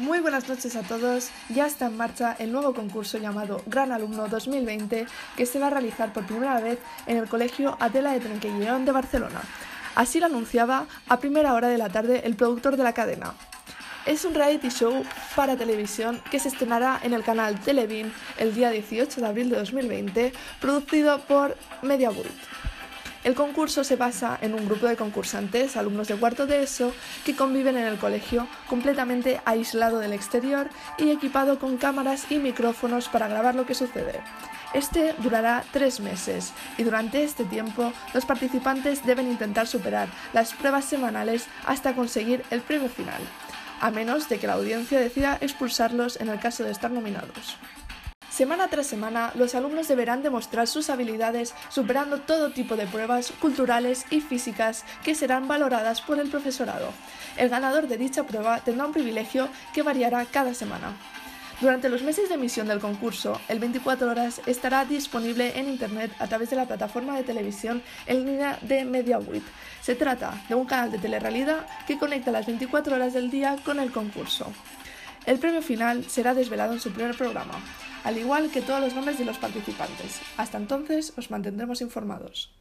Muy buenas noches a todos. Ya está en marcha el nuevo concurso llamado Gran Alumno 2020 que se va a realizar por primera vez en el Colegio Adela de Trenquelleón de Barcelona. Así lo anunciaba a primera hora de la tarde el productor de la cadena. Es un reality show para televisión que se estrenará en el canal Televin el día 18 de abril de 2020, producido por MediaWorld. El concurso se basa en un grupo de concursantes, alumnos de cuarto de ESO, que conviven en el colegio completamente aislado del exterior y equipado con cámaras y micrófonos para grabar lo que sucede. Este durará tres meses y durante este tiempo los participantes deben intentar superar las pruebas semanales hasta conseguir el premio final, a menos de que la audiencia decida expulsarlos en el caso de estar nominados. Semana tras semana, los alumnos deberán demostrar sus habilidades superando todo tipo de pruebas culturales y físicas que serán valoradas por el profesorado. El ganador de dicha prueba tendrá un privilegio que variará cada semana. Durante los meses de emisión del concurso, el 24 horas estará disponible en Internet a través de la plataforma de televisión en línea de MediaWit. Se trata de un canal de telerrealidad que conecta las 24 horas del día con el concurso. El premio final será desvelado en su primer programa al igual que todos los nombres de los participantes. Hasta entonces os mantendremos informados.